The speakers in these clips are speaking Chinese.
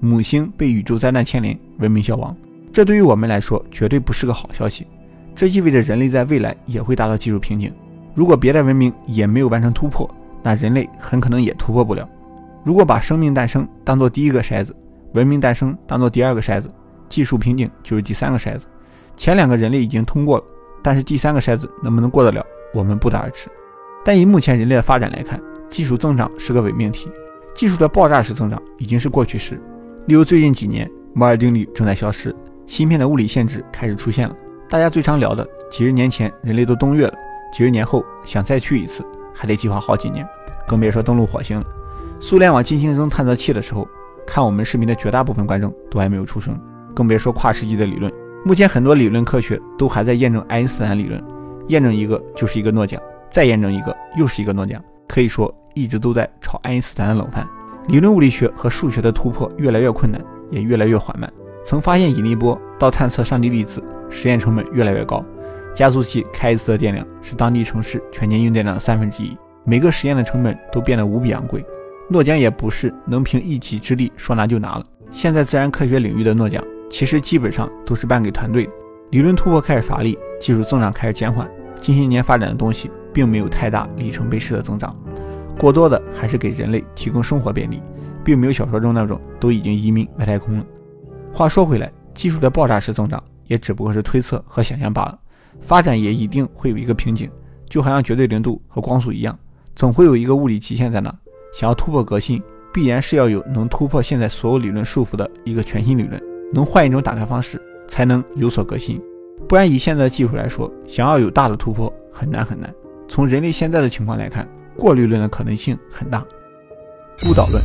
母星被宇宙灾难牵连，文明消亡。这对于我们来说绝对不是个好消息。这意味着人类在未来也会达到技术瓶颈。如果别的文明也没有完成突破，那人类很可能也突破不了。如果把生命诞生当做第一个筛子，文明诞生当做第二个筛子，技术瓶颈就是第三个筛子。前两个人类已经通过了，但是第三个筛子能不能过得了，我们不得而知。但以目前人类的发展来看，技术增长是个伪命题，技术的爆炸式增长已经是过去式。例如最近几年，摩尔定律正在消失，芯片的物理限制开始出现了。大家最常聊的，几十年前人类都登月了，几十年后想再去一次，还得计划好几年，更别说登陆火星了。苏联往金星扔探测器的时候，看我们视频的绝大部分观众都还没有出生，更别说跨世纪的理论。目前很多理论科学都还在验证爱因斯坦理论，验证一个就是一个诺奖，再验证一个又是一个诺奖，可以说一直都在炒爱因斯坦的冷饭。理论物理学和数学的突破越来越困难，也越来越缓慢。从发现引力波到探测上帝粒子，实验成本越来越高。加速器开一次的电量是当地城市全年用电量的三分之一，每个实验的成本都变得无比昂贵。诺奖也不是能凭一己之力说拿就拿了。现在自然科学领域的诺奖，其实基本上都是颁给团队。理论突破开始乏力，技术增长开始减缓，近些年发展的东西并没有太大里程碑式的增长，过多的还是给人类提供生活便利，并没有小说中那种都已经移民外太空了。话说回来，技术的爆炸式增长也只不过是推测和想象罢了，发展也一定会有一个瓶颈，就好像绝对零度和光速一样，总会有一个物理极限在那。想要突破革新，必然是要有能突破现在所有理论束缚的一个全新理论，能换一种打开方式，才能有所革新。不然以现在的技术来说，想要有大的突破很难很难。从人类现在的情况来看，过滤论的可能性很大。误导论，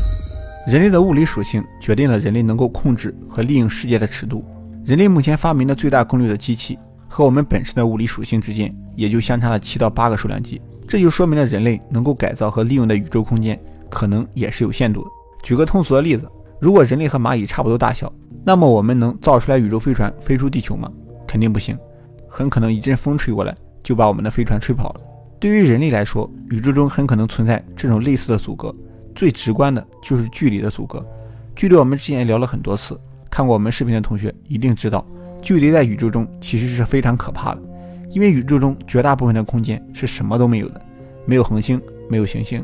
人类的物理属性决定了人类能够控制和利用世界的尺度。人类目前发明的最大功率的机器，和我们本身的物理属性之间，也就相差了七到八个数量级。这就说明了人类能够改造和利用的宇宙空间。可能也是有限度的。举个通俗的例子，如果人类和蚂蚁差不多大小，那么我们能造出来宇宙飞船飞出地球吗？肯定不行，很可能一阵风吹过来就把我们的飞船吹跑了。对于人类来说，宇宙中很可能存在这种类似的阻隔，最直观的就是距离的阻隔。距离我们之前聊了很多次，看过我们视频的同学一定知道，距离在宇宙中其实是非常可怕的，因为宇宙中绝大部分的空间是什么都没有的，没有恒星，没有行星。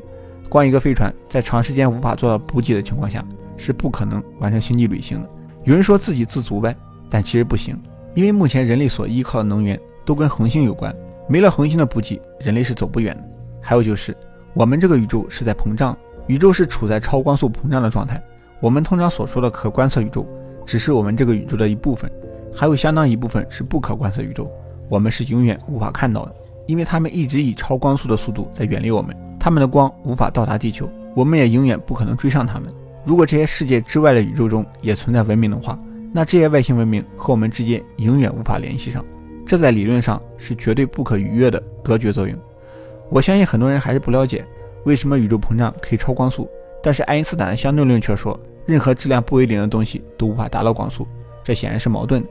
光一个飞船在长时间无法做到补给的情况下，是不可能完成星际旅行的。有人说自给自足呗，但其实不行，因为目前人类所依靠的能源都跟恒星有关，没了恒星的补给，人类是走不远的。还有就是，我们这个宇宙是在膨胀，宇宙是处在超光速膨胀的状态。我们通常所说的可观测宇宙，只是我们这个宇宙的一部分，还有相当一部分是不可观测宇宙，我们是永远无法看到的，因为他们一直以超光速的速度在远离我们。他们的光无法到达地球，我们也永远不可能追上他们。如果这些世界之外的宇宙中也存在文明的话，那这些外星文明和我们之间永远无法联系上，这在理论上是绝对不可逾越的隔绝作用。我相信很多人还是不了解为什么宇宙膨胀可以超光速，但是爱因斯坦的相对论却说任何质量不为零的东西都无法达到光速，这显然是矛盾的。